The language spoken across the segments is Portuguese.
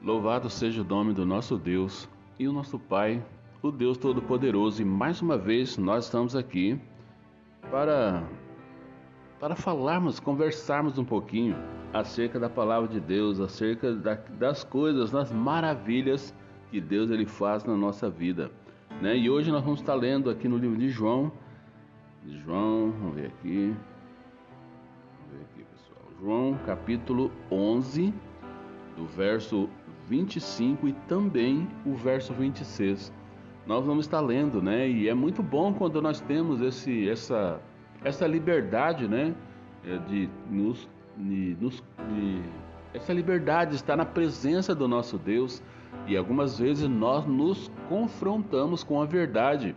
Louvado seja o nome do nosso Deus e o nosso Pai, o Deus Todo-Poderoso, e mais uma vez nós estamos aqui para para falarmos, conversarmos um pouquinho acerca da palavra de Deus, acerca da, das coisas, das maravilhas que Deus ele faz na nossa vida, né? E hoje nós vamos estar lendo aqui no livro de João, João, vamos ver aqui, vamos ver aqui, pessoal. João, capítulo 11, do verso 25 e também o verso 26. Nós vamos estar lendo, né? E é muito bom quando nós temos esse, essa, essa liberdade, né? É, de nos, de, nos de, essa liberdade de estar na presença do nosso Deus e algumas vezes nós nos confrontamos com a verdade.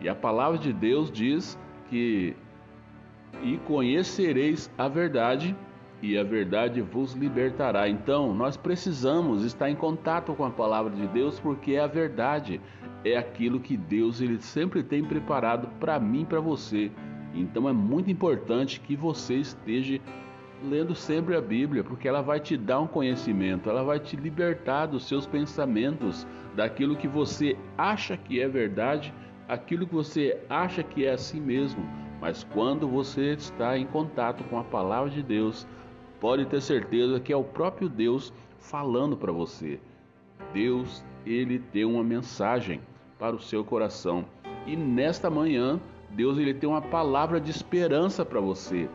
E a palavra de Deus diz que e conhecereis a verdade e a verdade vos libertará. Então, nós precisamos estar em contato com a palavra de Deus, porque é a verdade, é aquilo que Deus ele sempre tem preparado para mim para você. Então, é muito importante que você esteja lendo sempre a Bíblia, porque ela vai te dar um conhecimento, ela vai te libertar dos seus pensamentos, daquilo que você acha que é verdade, aquilo que você acha que é assim mesmo. Mas quando você está em contato com a palavra de Deus, pode ter certeza que é o próprio Deus falando para você. Deus, ele tem uma mensagem para o seu coração. E nesta manhã, Deus ele tem uma palavra de esperança para você.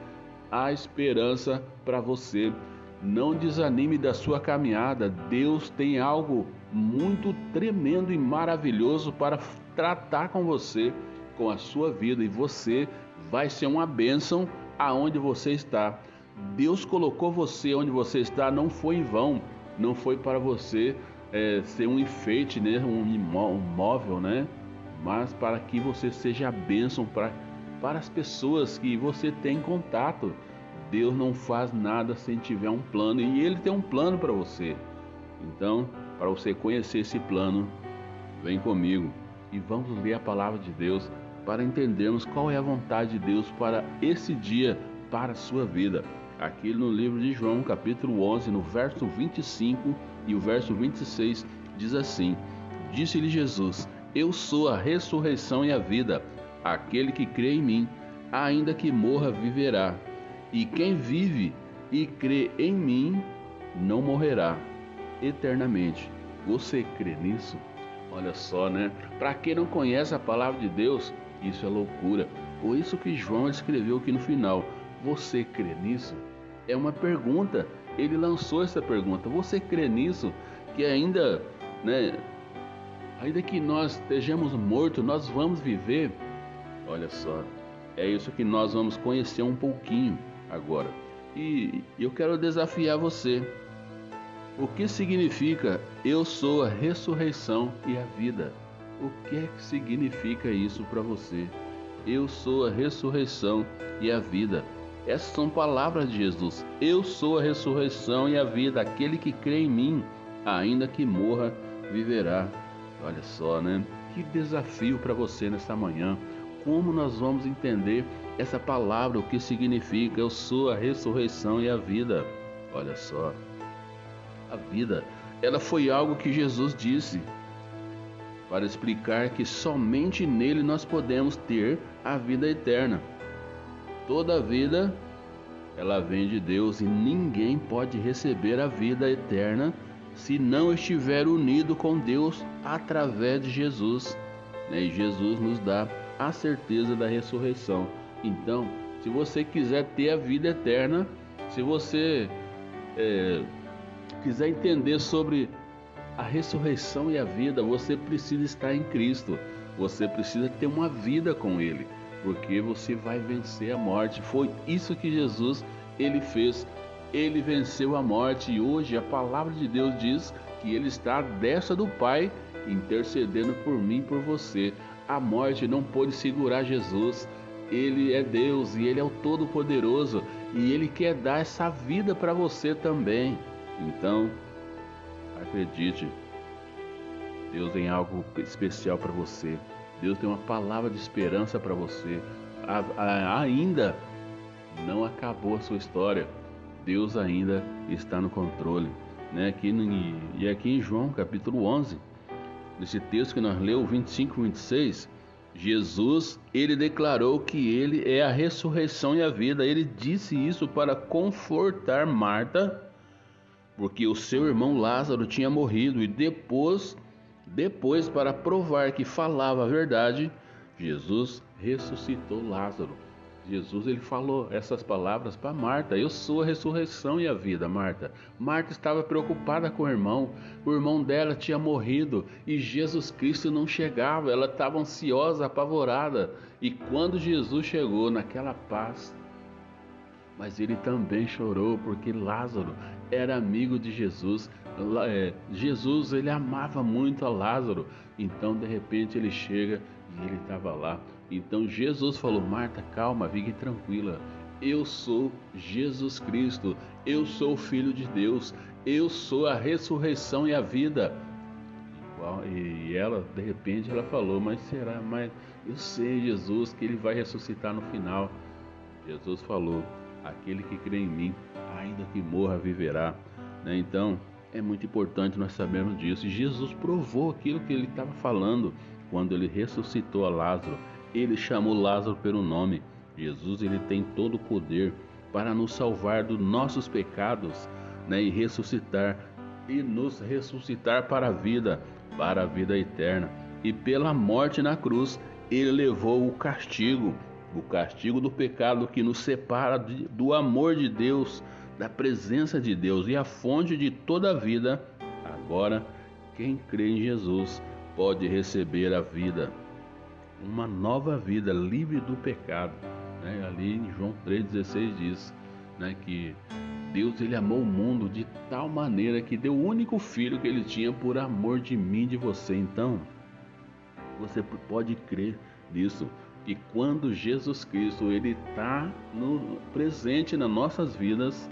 Há esperança para você. Não desanime da sua caminhada. Deus tem algo muito tremendo e maravilhoso para tratar com você, com a sua vida e você vai ser uma bênção aonde você está. Deus colocou você onde você está não foi em vão, não foi para você é, ser um enfeite, né, um, um móvel, né, mas para que você seja bênção para, para as pessoas que você tem contato. Deus não faz nada sem tiver um plano e Ele tem um plano para você. Então, para você conhecer esse plano, vem comigo e vamos ler a palavra de Deus para entendermos qual é a vontade de Deus para esse dia, para a sua vida aqui no livro de João, capítulo 11, no verso 25 e o verso 26, diz assim: Disse-lhe Jesus: Eu sou a ressurreição e a vida. Aquele que crê em mim, ainda que morra, viverá. E quem vive e crê em mim, não morrerá eternamente. Você crê nisso? Olha só, né? Para quem não conhece a palavra de Deus, isso é loucura. Por isso que João escreveu aqui no final: você crê nisso? É uma pergunta. Ele lançou essa pergunta. Você crê nisso? Que ainda, né? Ainda que nós estejamos mortos, nós vamos viver? Olha só. É isso que nós vamos conhecer um pouquinho agora. E eu quero desafiar você. O que significa eu sou a ressurreição e a vida? O que é que significa isso para você? Eu sou a ressurreição e a vida. Essas são palavras de Jesus. Eu sou a ressurreição e a vida. Aquele que crê em mim, ainda que morra, viverá. Olha só, né? Que desafio para você nesta manhã. Como nós vamos entender essa palavra, o que significa? Eu sou a ressurreição e a vida. Olha só. A vida, ela foi algo que Jesus disse para explicar que somente nele nós podemos ter a vida eterna. Toda vida ela vem de Deus e ninguém pode receber a vida eterna se não estiver unido com Deus através de Jesus. Né? E Jesus nos dá a certeza da ressurreição. Então, se você quiser ter a vida eterna, se você é, quiser entender sobre a ressurreição e a vida, você precisa estar em Cristo. Você precisa ter uma vida com Ele porque você vai vencer a morte. Foi isso que Jesus ele fez. Ele venceu a morte e hoje a palavra de Deus diz que ele está à destra do Pai intercedendo por mim e por você. A morte não pôde segurar Jesus. Ele é Deus e ele é o todo-poderoso e ele quer dar essa vida para você também. Então, acredite, Deus tem algo especial para você. Deus tem uma palavra de esperança para você. ainda não acabou a sua história. Deus ainda está no controle. né? Aqui no, e aqui em João capítulo 11, nesse texto que nós leu, 25 26, Jesus, ele declarou que ele é a ressurreição e a vida. Ele disse isso para confortar Marta, porque o seu irmão Lázaro tinha morrido e depois, depois para provar que falava a verdade, Jesus ressuscitou Lázaro. Jesus ele falou essas palavras para Marta: Eu sou a ressurreição e a vida, Marta. Marta estava preocupada com o irmão. O irmão dela tinha morrido e Jesus Cristo não chegava. Ela estava ansiosa, apavorada. E quando Jesus chegou naquela paz, mas ele também chorou porque Lázaro era amigo de Jesus. É, Jesus ele amava muito a Lázaro. Então de repente ele chega e ele estava lá. Então Jesus falou: Marta, calma, fique tranquila. Eu sou Jesus Cristo, eu sou o Filho de Deus, eu sou a ressurreição e a vida. E ela, de repente, ela falou: Mas será? Mas eu sei, Jesus, que ele vai ressuscitar no final. Jesus falou: Aquele que crê em mim, ainda que morra, viverá. Né? Então, é muito importante nós sabermos disso. Jesus provou aquilo que ele estava falando quando ele ressuscitou a Lázaro ele chamou Lázaro pelo nome. Jesus ele tem todo o poder para nos salvar dos nossos pecados né, e ressuscitar e nos ressuscitar para a vida, para a vida eterna. E pela morte na cruz, ele levou o castigo, o castigo do pecado que nos separa de, do amor de Deus, da presença de Deus e a fonte de toda a vida. Agora, quem crê em Jesus pode receber a vida uma nova vida livre do pecado. Né? Ali em João 3,16 diz né, que Deus ele amou o mundo de tal maneira que deu o único filho que ele tinha por amor de mim e de você. Então, você pode crer nisso. E quando Jesus Cristo ele está presente nas nossas vidas,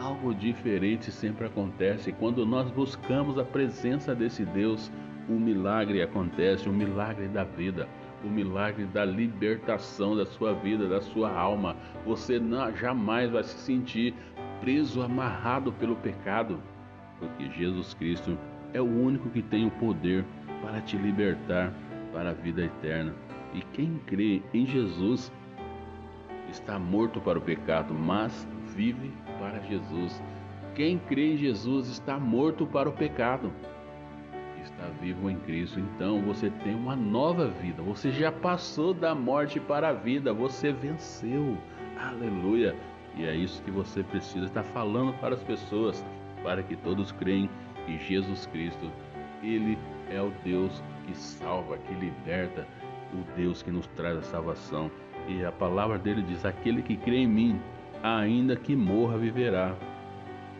algo diferente sempre acontece. Quando nós buscamos a presença desse Deus, o milagre acontece, o milagre da vida o milagre da libertação da sua vida, da sua alma. Você não, jamais vai se sentir preso, amarrado pelo pecado, porque Jesus Cristo é o único que tem o poder para te libertar para a vida eterna. E quem crê em Jesus está morto para o pecado, mas vive para Jesus. Quem crê em Jesus está morto para o pecado está vivo em Cristo, então você tem uma nova vida. Você já passou da morte para a vida, você venceu. Aleluia! E é isso que você precisa estar falando para as pessoas, para que todos creem que Jesus Cristo, ele é o Deus que salva, que liberta, o Deus que nos traz a salvação. E a palavra dele diz: aquele que crê em mim, ainda que morra, viverá.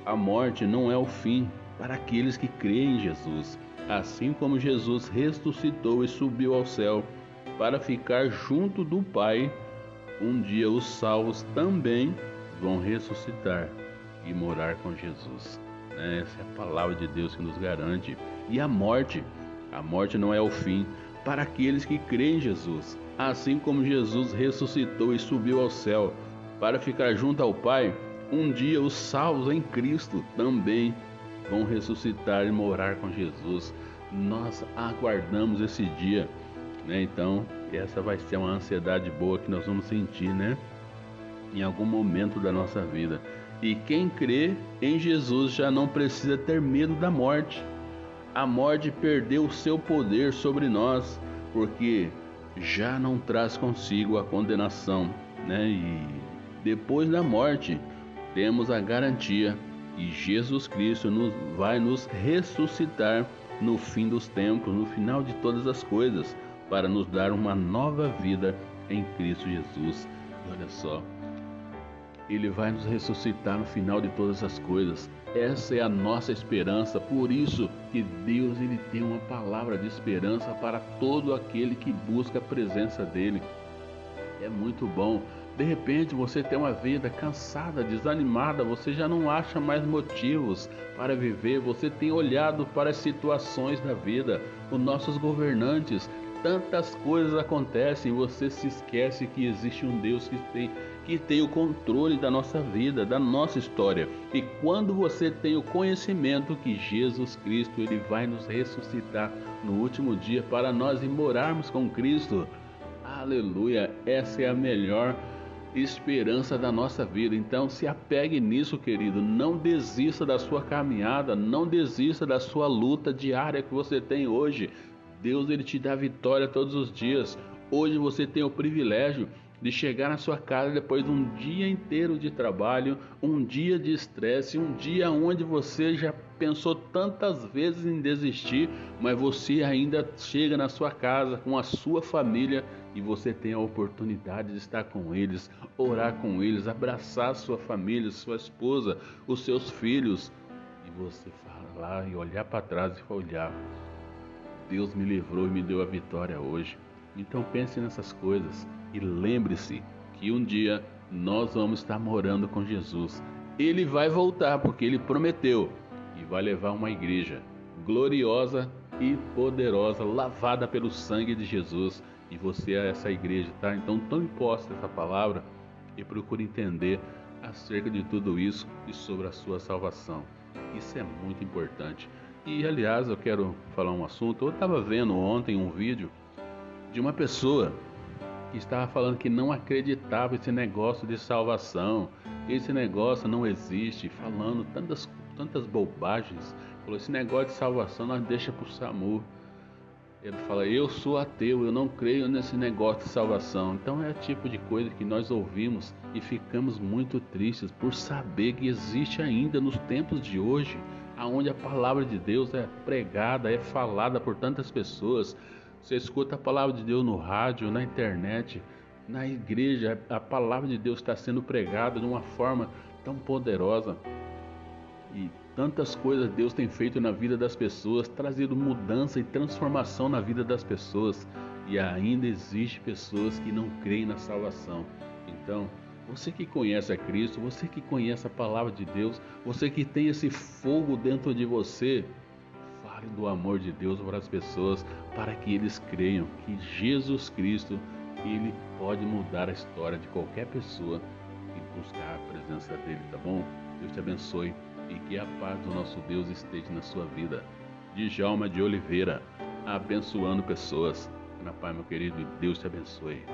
A morte não é o fim para aqueles que creem em Jesus assim como Jesus ressuscitou e subiu ao céu para ficar junto do Pai, um dia os salvos também vão ressuscitar e morar com Jesus. Essa é a palavra de Deus que nos garante. E a morte, a morte não é o fim para aqueles que creem em Jesus. Assim como Jesus ressuscitou e subiu ao céu para ficar junto ao Pai, um dia os salvos em Cristo também vão ressuscitar e morar com Jesus. Nós aguardamos esse dia, né? Então, essa vai ser uma ansiedade boa que nós vamos sentir, né? Em algum momento da nossa vida. E quem crê em Jesus já não precisa ter medo da morte. A morte perdeu o seu poder sobre nós, porque já não traz consigo a condenação, né? E depois da morte, temos a garantia e Jesus Cristo nos, vai nos ressuscitar no fim dos tempos, no final de todas as coisas, para nos dar uma nova vida em Cristo Jesus. E olha só, Ele vai nos ressuscitar no final de todas as coisas. Essa é a nossa esperança, por isso que Deus ele tem uma palavra de esperança para todo aquele que busca a presença dele. É muito bom de repente você tem uma vida cansada, desanimada, você já não acha mais motivos para viver, você tem olhado para as situações da vida, os nossos governantes, tantas coisas acontecem, você se esquece que existe um Deus que tem que tem o controle da nossa vida, da nossa história. E quando você tem o conhecimento que Jesus Cristo ele vai nos ressuscitar no último dia para nós morarmos com Cristo. Aleluia! Essa é a melhor esperança da nossa vida. Então se apegue nisso, querido. Não desista da sua caminhada, não desista da sua luta diária que você tem hoje. Deus ele te dá vitória todos os dias. Hoje você tem o privilégio de chegar na sua casa depois de um dia inteiro de trabalho, um dia de estresse, um dia onde você já pensou tantas vezes em desistir, mas você ainda chega na sua casa com a sua família e você tem a oportunidade de estar com eles, orar com eles, abraçar sua família, sua esposa, os seus filhos e você falar e olhar para trás e olhar. Deus me livrou e me deu a vitória hoje. Então pense nessas coisas e lembre-se que um dia nós vamos estar morando com Jesus. Ele vai voltar porque ele prometeu e vai levar uma igreja gloriosa e poderosa, lavada pelo sangue de Jesus. E você é essa igreja, tá? Então tome posse dessa palavra e procure entender acerca de tudo isso e sobre a sua salvação. Isso é muito importante. E aliás, eu quero falar um assunto. Eu estava vendo ontem um vídeo de uma pessoa que estava falando que não acreditava esse negócio de salvação, esse negócio não existe, falando tantas, tantas bobagens. Falou: esse negócio de salvação nós deixa para o SAMU. Ele fala: eu sou ateu, eu não creio nesse negócio de salvação. Então é o tipo de coisa que nós ouvimos e ficamos muito tristes por saber que existe ainda nos tempos de hoje, aonde a palavra de Deus é pregada, é falada por tantas pessoas você escuta a palavra de Deus no rádio, na internet, na igreja, a palavra de Deus está sendo pregada de uma forma tão poderosa. E tantas coisas Deus tem feito na vida das pessoas, trazido mudança e transformação na vida das pessoas. E ainda existe pessoas que não creem na salvação. Então, você que conhece a Cristo, você que conhece a palavra de Deus, você que tem esse fogo dentro de você, fale do amor de Deus para as pessoas, para que eles creiam que Jesus Cristo, ele pode mudar a história de qualquer pessoa e buscar a presença dele, tá bom? Deus te abençoe e que a paz do nosso Deus esteja na sua vida. Djalma de Oliveira, abençoando pessoas. Na paz, meu querido, Deus te abençoe.